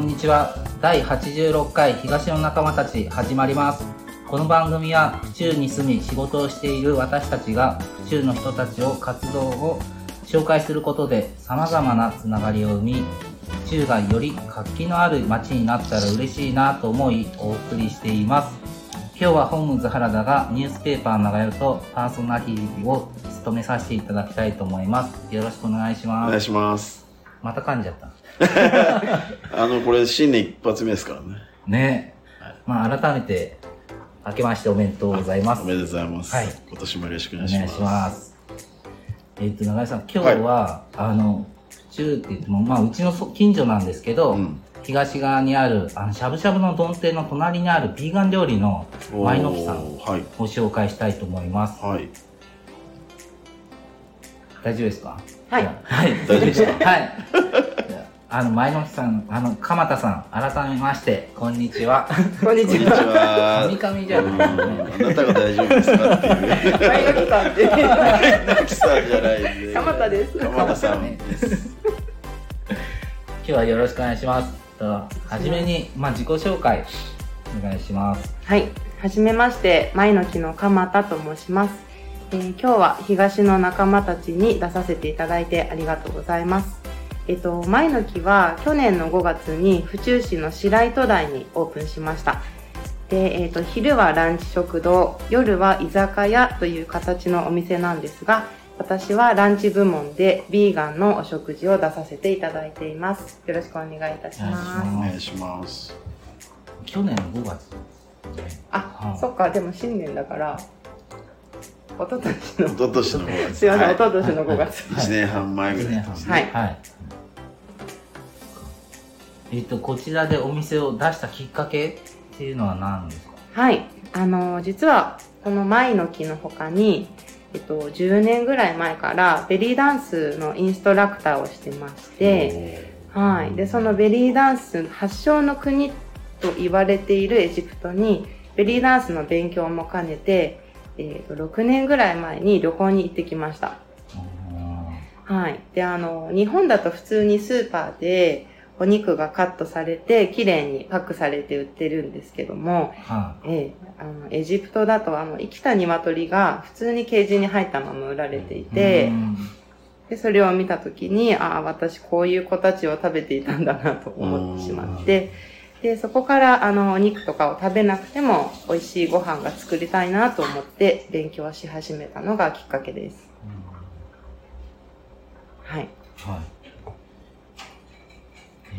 こんにちは。第86回東の仲間たち始まります。この番組は府中に住み仕事をしている私たちが府中の人たちを活動を紹介することで様々なつながりを生み府中がより活気のある街になったら嬉しいなと思いお送りしています。今日はホームズ原田がニュースペーパー長屋とパーソナリティを務めさせていただきたいと思います。よろしくお願いします。お願いします。また噛んじゃった あの、これ新年一発目ですからね。ねまあ改めて明けましておめでとうございますおめでとうございます。はい今年もよろしくおお願いします。願いしますえっと永井さん今日は、あの府中って言ってもまあうちのそ近所なんですけど、うん。東側にあるあのしゃぶしゃぶの丼店の隣にあるビーガン料理の前の木さんおーはい。ご紹介したいと思いますはい。大丈夫ですか？はいはい 大丈夫ですか？はいああの前の木さんあの鎌田さん改めましてこんにちはこんにちこんにちは。は。神々じゃうんないあなたが大丈夫ですかっていう。前の木さんって。ナキさんじゃない。鎌田です鎌田さんです。今日はよろしくお願いしますとはじめに、まあ、自己紹介お願いしますはい。はじめまして、前の木の鎌田と申します。えー今日は東の仲間たちに出させていただいてありがとうございます。えっと、前の木は去年の5月に府中市の白糸台にオープンしました。で、えっと、昼はランチ食堂、夜は居酒屋という形のお店なんですが、私はランチ部門でビーガンのお食事を出させていただいています。よろしくお願いいたします。お願いします。去年の5月あ、はいそっか、でも新年だから、一昨年一の、昨年の5月。すいません、はい一昨年の5月。1年半前ぐらいですね。はいはいえっ、とこちらでお店を出したきっかけっていうのは何ですか？はい。あの、実は、この前の木の他に、えっと、10年ぐらい前から、ベリーダンスのインストラクターをしてまして、はい。で、そのベリーダンス発祥の国と言われているエジプトに、ベリーダンスの勉強も兼ねて、えっと、6年ぐらい前に旅行に行ってきました。はい。で、あの、日本だと普通にスーパーでお肉がカットされて、綺麗にパックされて売ってるんですけども、はええ、あの、エジプトだと、あの、生きた鶏が普通にケージに入ったまま売られていいてう、んで、それを見たときに、ああ、私こういう子たちを食べていたんだなと思ってしまって、で、そこから、あの、お肉とかを食べなくても、美味しいご飯が作りたいなと思って、勉強し始めたのがきっかけです。はい。はい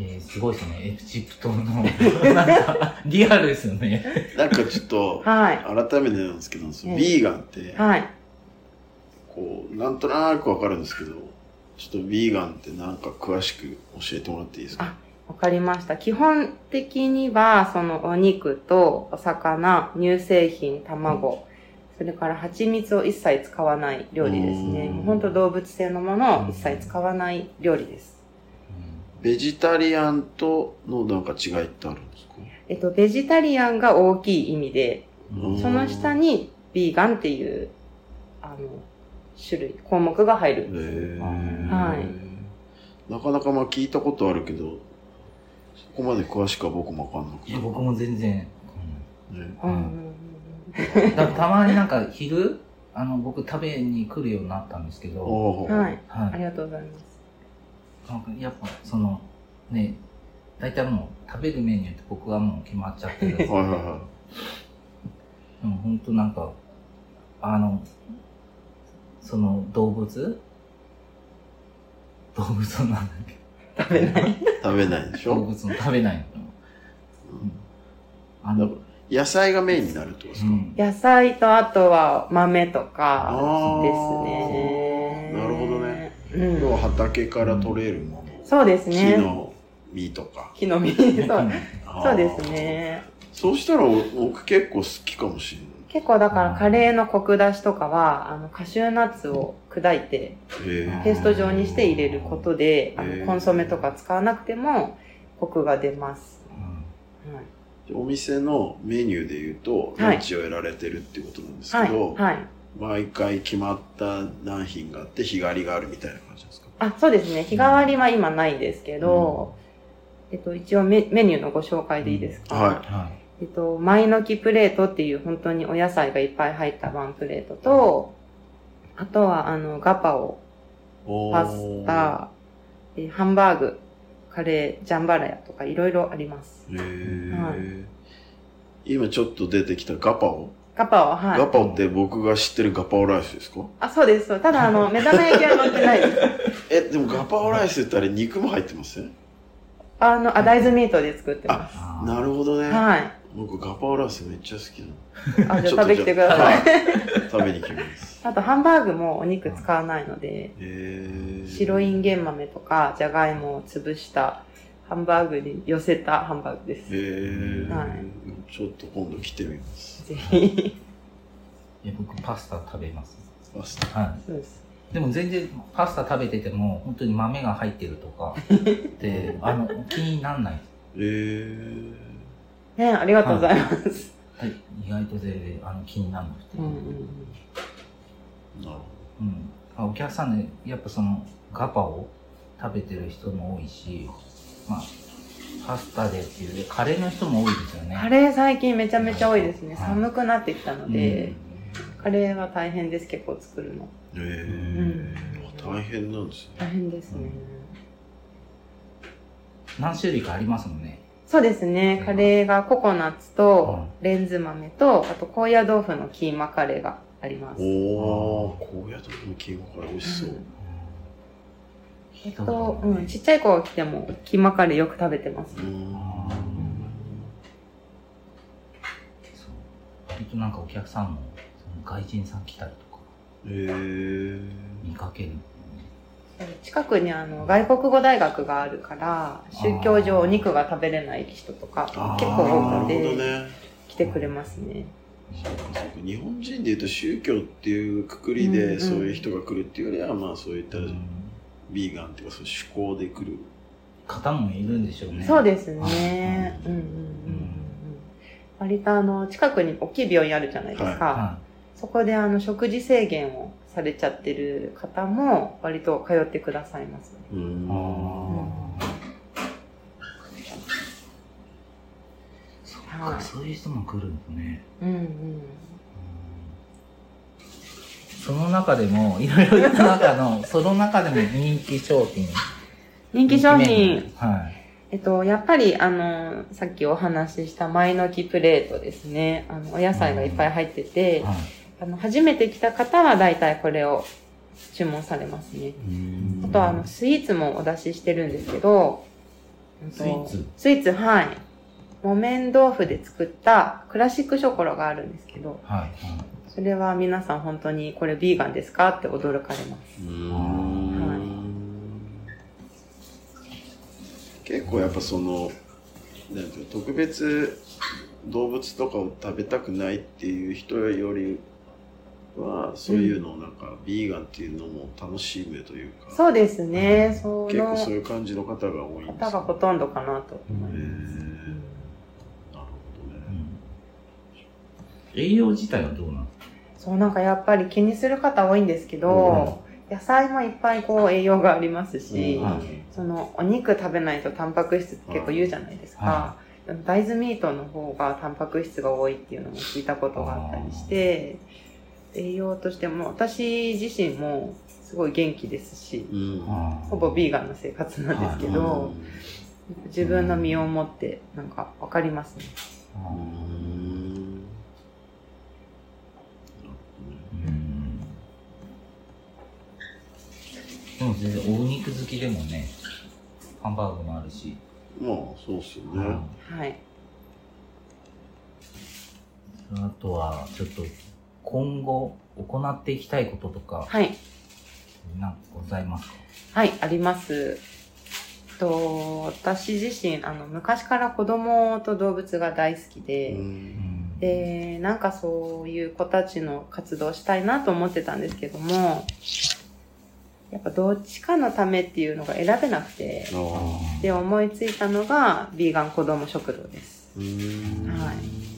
えー、すごいですねエジプトの なんかリアルですよねなんかちょっと、はい。改めてなんですけど、ビーガンって、はい。こう、なんとなくわかるんですけど、ちょっとビーガンってなんか詳しく教えてもらっていいですか？わかりました。基本的には、そのお肉とお魚、乳製品、卵、それから蜂蜜を一切使わない料理ですね。うんもう本当動物性のものを一切使わない料理です。ベジタリアンとのなんか違いってあるんですか？えっと、ベジタリアンが大きい意味で、うんその下にビーガンっていう、あの、種類、項目が入るんです。へはいなかなかまあ聞いたことあるけど、そこまで詳しくは僕もわかんなくて。いや僕も全然、ね。うん。うん、だからたまになんか昼あの僕食べに来るようになったんですけど、おーはい。あはい、りがとうございます。なんかやっぱそのね大体もう食べるメニューって僕はもう決まっちゃってるんですけど はいはいはうん、本当なんか、あの、その動物？動物のなんだっけ？食べない。い。食べないでしょ？動物の食べないの。あの、野菜がメインになるってことですか、うん、野菜とあとは豆とかあですーね。なるほどね。うん。要は畑から取れるもの。そうです木ね。の実とか。木の実。そう そうです。ね。そうしたら僕結構好きかもしれない。結構だからカレーのコク出しとかは、あの、カシューナッツを砕いて、ペースト状にして入れることで、あの、コンソメとか使わなくても、コクが出ます。うんはい。お店のメニューで言うと、はいランチを得られてるっていうことなんですはい。けど、はい。毎回決まった何品があって日替わりがあるみたいな感じですか？あ、そうですね。日替わりは今ないですけど、えっと、一応メメニューのご紹介でいいですか、はいはえっと、マイノキプレートっていう本当にお野菜がいっぱい入ったワンプレートと、あとはあの、ガパオ、パスタ、えーハンバーグ、カレー、ジャンバラヤとかいろいろあります。へーはい今ちょっと出てきたガパオ、ガパオは、はい。ガパオって僕が知ってるガパオライスですか？あ、そうです。ただ、あの、目玉焼きは乗ってないです。え、でもガパオライスってあれ肉も入ってますねあの、あ、大豆ミートで作ってまい。なるほどね。はい。僕ガパオライスめっちゃ好きなの。あ、じゃあ食べきてください。食べに行きます。あと、ハンバーグもお肉使わないので、白インゲン豆とか、じゃがいもを潰した、ハンバーグに寄せたハンバーグです。はいちょっと今度来てみます。ぜひ。いや僕パスタ食べます。パスタ。はそうです。い。でも全然パスタ食べてても、本当に豆が入ってるとか、で、あの、気にならない。えー、ねありがとうございます。はい。意外と全然、あの、気にならなくて。うんうんうん。なるほうん、あお客さんでやっぱそのガパを食べてる人も多いし、まあ、パスタでっていうカレーの人も多いですよね。カレー最近めちゃめちゃ多いですね。はい寒くなってきたのど。で、カレーは大変です、結構作るの。うん、えー大変なんですね。大変ですね。何種類かありますもんね。そうですね。カレーがココナッツとレンズ豆と、あと高野豆腐のキーマカレーがあります。おー、高野豆腐のキーマカレー美味しそう。えっと、うん、ちっちゃい子が来てもキーマカレーよく食べてますう。ん。そう割となんかお客さんもその外人さん来たりとかえー、見かける。近くにあの外国語大学があるから、宗教上お肉が食べれない人とか結構多くてね。来てくれますね。日本人でいうと宗教っていうくくりでそういう人が来るっていうよりはまあそういったうんビーガンっていうかそういう趣向で来る方もいるんでしょうね。そうですね。うんうんうんうんうん。割とあの、近くに大きい病院あるじゃないですか。はそこであの、食事制限をされちゃってる方も割と通ってくださいますね。う。んああ。そっそういう人も来るんだね。うんうん。その中でも、いろいろ言った中の、その中でも人気商品。人気商品はい。えっと、やっぱりあの、さっきお話しした前の木プレートですね。あの、お野菜がいっぱい入ってて、はい。あの、初めて来た方は大体これを注文されますね。あとはあの、スイーツもお出ししてるんですけど、スイーツ？スイーツ、はい。木綿豆腐で作ったクラシックショコラがあるんですけど、はい。はいそれは皆さん本当にこれビーガンですかって驚かれます。うーん結構やっぱそのなんていうの特別動物とかを食べたくないっていう人よりはそういうのをなんか、ビーガンっていうのも楽しむというかそうですね。そ結構そうのいう感じの方が多いんです方がほとんどかなと思います。なるほどね。うん。栄養自体はどうなんですか？そう、なんかやっぱり気にする方多いんですけど、野菜もいっぱいこう栄養がありますし、うん。そのお肉食べないとタンパク質って結構言うじゃないですか。は大豆ミートの方がタンパク質が多いっていうのも聞いたことがあったりして、栄養としても私自身もすごい元気ですし、うんほぼビーガンの生活なんですけど、自分の身をもってなんかわかりますね。うーんうんでも全然お肉好きでもね、ハンバーグもあるし。まあそうっすよね、はい。あとは、ちょっと、今後行っていきたいこととか、はい。なんかございますか？はい、あります。と私自身あの昔から子供と動物が大好きで、うん。でなんかそういう子たちの活動したいなと思ってたんですけどもやっぱどっちかのためっていうのが選べなくてあで思いついたのがビーガン子供食堂です。はい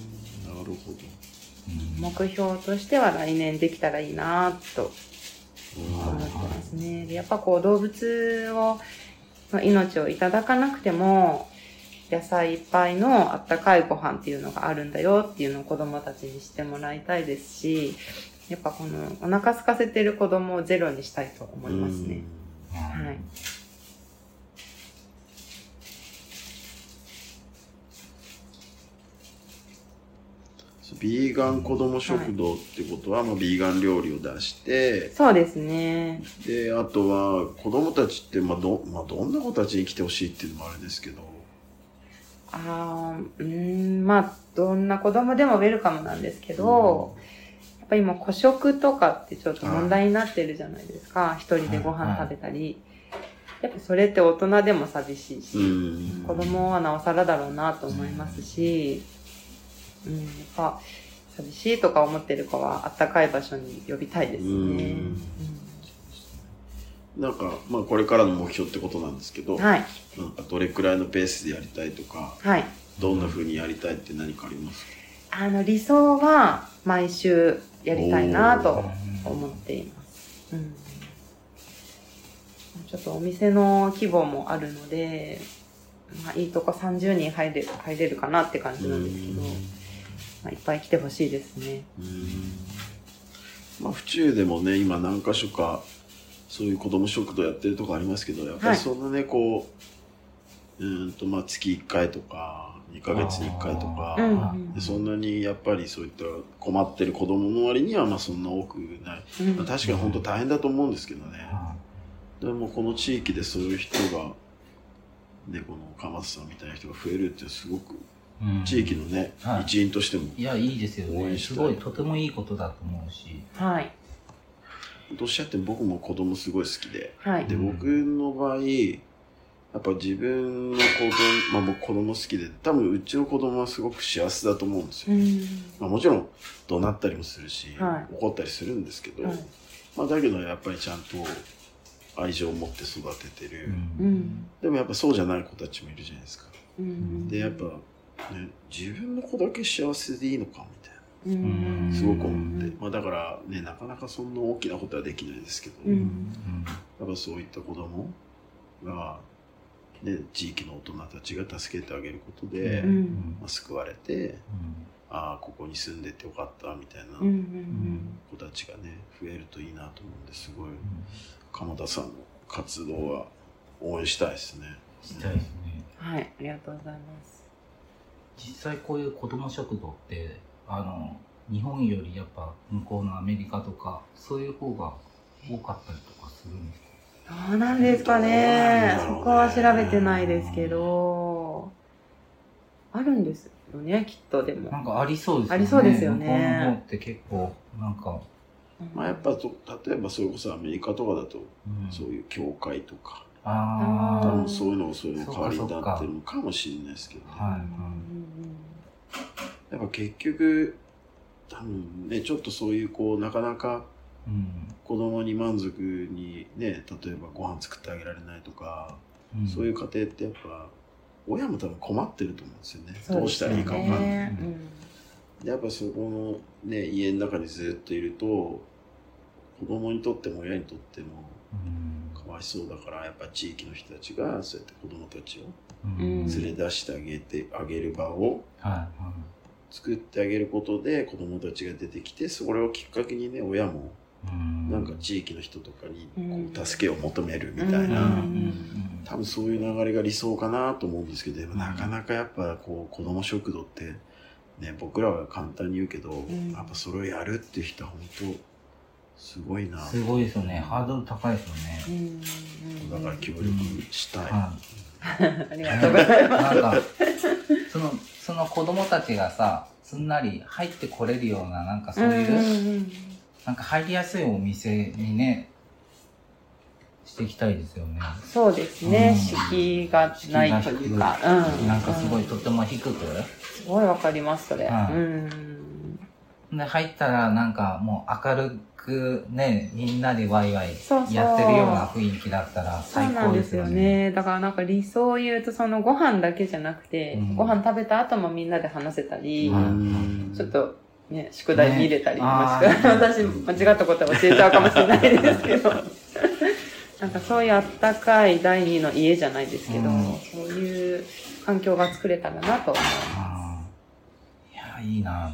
目標としては来年できたらいいなとうん思ってますねでやっぱこう動物をの命をいただかなくても野菜いっぱいのあったかいご飯っていうのがあるんだよっていうのを子供たちにしてもらいたいですし、やっぱこのお腹空かせてる子供をゼロにしたいと思いますね。はい。ビーガン子ども食堂ってことは、まあ、ビーガン料理を出してそうですね。であとは子供たちって、まあどまあ、どんな子たちに来てほしいっていうのもあれですけど。あーうーん、まあ、どんな子供でもウェルカムなんですけど、やっぱり今、孤食とかってちょっと問題になってるじゃないですか。一人でご飯食べたり。やっぱそれって大人でも寂しいし、うん。子供はなおさらだろうなと思いますし、うん、やっぱ、寂しいとか思ってる子はあったかい場所に呼びたいですね。うんうんなんか、まあ、これからの目標ってことなんですけど、はい。なんかどれくらいのペースでやりたいとかはい。どんな風にやりたいって何かあります？かあの、理想は毎週やりたいなと思っています。うん。ちょっとお店の規模もあるので、まあ、いいとこ30人入れ入れるかなって感じなんですけど、まあ、いっぱい来てほしいですね。うん。まあ府中でもね今何か所かそういう子ども食堂やってるとこありますけどやっぱりそんなね、こううーんとまあ月1回とか2ヶ月に1回とか、うんでそんなにやっぱりそういった困ってる子供の割にはまあそんな多くない、うん。まあ、確かに本当大変だと思うんですけどね、でもこの地域でそういう人がねこの鎌田さんみたいな人が増えるってすごくうん地域のね、はい一員としてもいや、いいですよね。応援したいすごい、とてもいいことだと思うし。はい。おっしゃって僕も子供すごい好きではい。で僕の場合やっぱ自分の子供まあ僕子供好きで多分うちの子供はすごく幸せだと思うんですよ、うん。まあ、もちろん怒鳴ったりもするし、はい怒ったりするんですけど、はいまあ、だけどやっぱりちゃんと愛情を持って育ててる、うん。でもやっぱそうじゃない子たちもいるじゃないですかうん。でやっぱ、ね、自分の子だけ幸せでいいのかみたいなうん。すごく思って、まあ、だからねなかなかそんな大きなことはできないですけど、うん。やっぱそういった子供が、ね、地域の大人たちが助けてあげることで、うんまあ、救われてああここに住んでてよかったみたいな。子たちがね増えるといいなと思うんですごい鎌田さんの活動は応援したいですね。したいですね。はい。ありがとうございます。実際こういう子ども食堂って、あの、日本よりやっぱ向こうのアメリカとか、そういう方が多かったりとかするんですか？どうなんですかね。ねそこは調べてないですけど、あるんですよね、きっとでも。なんかありそうですよね。ありそうですよね。向こうの方って結構、なんか、まあ、やっぱと例えばそれこそアメリカとかだとうん。そういう教会とかああ多分そういうのがそれの代わりになってるのかもしれないですけどね。はいやっぱ結局多分ねちょっとそういうこうなかなかうん。子供に満足にね例えばご飯作ってあげられないとか、うん。そういう家庭ってやっぱ親も多分困ってると思うんですよね。ね。どうしたらいいか分かんない、うん。でやっぱそこのね家の中にずっといると子供にとっても親にとってもうんかわいそうだからやっぱ地域の人たちがそうやって子供たちを連れ出してあげてあげる場を作ってあげることで子供たちが出てきてそれをきっかけにね親もうん。なんか地域の人とかにうん。こう助けを求めるみたいな、多分そういう流れが理想かなと思うんですけどでもなかなかやっぱこう子供食堂ってね僕らは簡単に言うけど、ん。やっぱそれをやるっていう人は本当すごいなすごいですよね。ハードル高いですようね。んだから協力したい、は ありがとうございい。ます。なんか、その、その子供たちがさ、すんなり入ってこれるような、なんかそういう、なんか入りやすいお店にね、していきたいですよね。そうですね、うん敷居がないというか、うん。なんかすごいうんとても低く、すごいわかります、それ。はいうん。で、入ったらなんかもう明るくね、みんなでワイワイそうそうやってるような雰囲気だったらそう最高なんでよですすよね。ね。だからなんか理想を言うと、そのご飯だけじゃなくて、うんご飯食べた後もみんなで話せたり、うんちょっとね、宿題見れたり、ねもしくはあー私間違ったことは教えちゃうかもしれないですけど、なんかそういうあったかい第二の家じゃないですけど、うんそういう環境が作れたらなと思います。いや、いいな。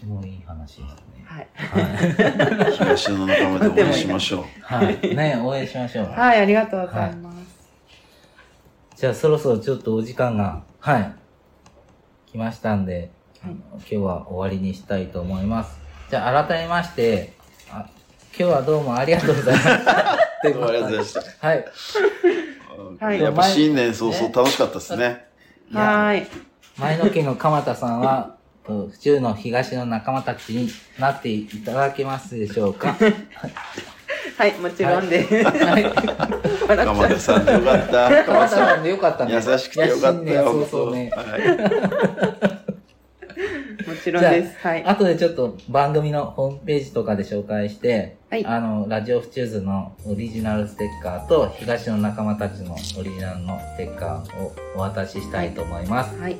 てもいい話ですね。はい。はい。東野の仲間で応援しましょう。はい。ね、応援しましょう。はい、ありがとうございます。じゃあそろそろちょっとお時間が、はい、来ましたんで、はい今日は終わりにしたいと思います。じゃあ改めまして、あ今日はどうもありがとうございました。どうもありがとうございました。はい。はいやっぱ新年早々楽しかったですね。はい。前の家の鎌田さんは、うん府中の東の仲間たちになっていただけますでしょうか？はい、もちろんです。はい。鎌田さんでよかった。鎌田さんでよかったね。優しくてよかったよ。いや新年早々ね。はいもちろんです。はい。後でちょっと番組のホームページとかで紹介して、はいあの、ラジオフチューズのオリジナルステッカーと、東の仲間たちのオリジナルのステッカーをお渡ししたいと思います。はい。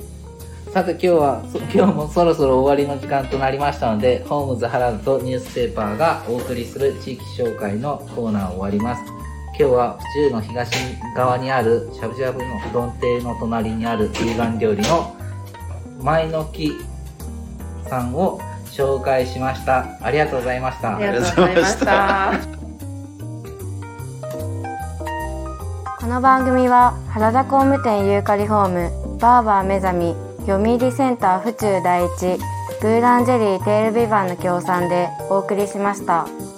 さて今日は、そ今日もそろそろ終わりの時間となりましたので、ホームズハラルとニュースペーパーがお送りする地域紹介のコーナー終わります。今日は府中の東側にあるしゃぶしゃぶのうどん亭の隣にあるビーガン料理の前の木さんを紹介しました。ありがとうございましたあ。りがとうございました。この番組は原田工務店ユーカリホームバーバー目覚み読売センター府中第一ブーランジェリーテールビバンの協賛でお送りしました。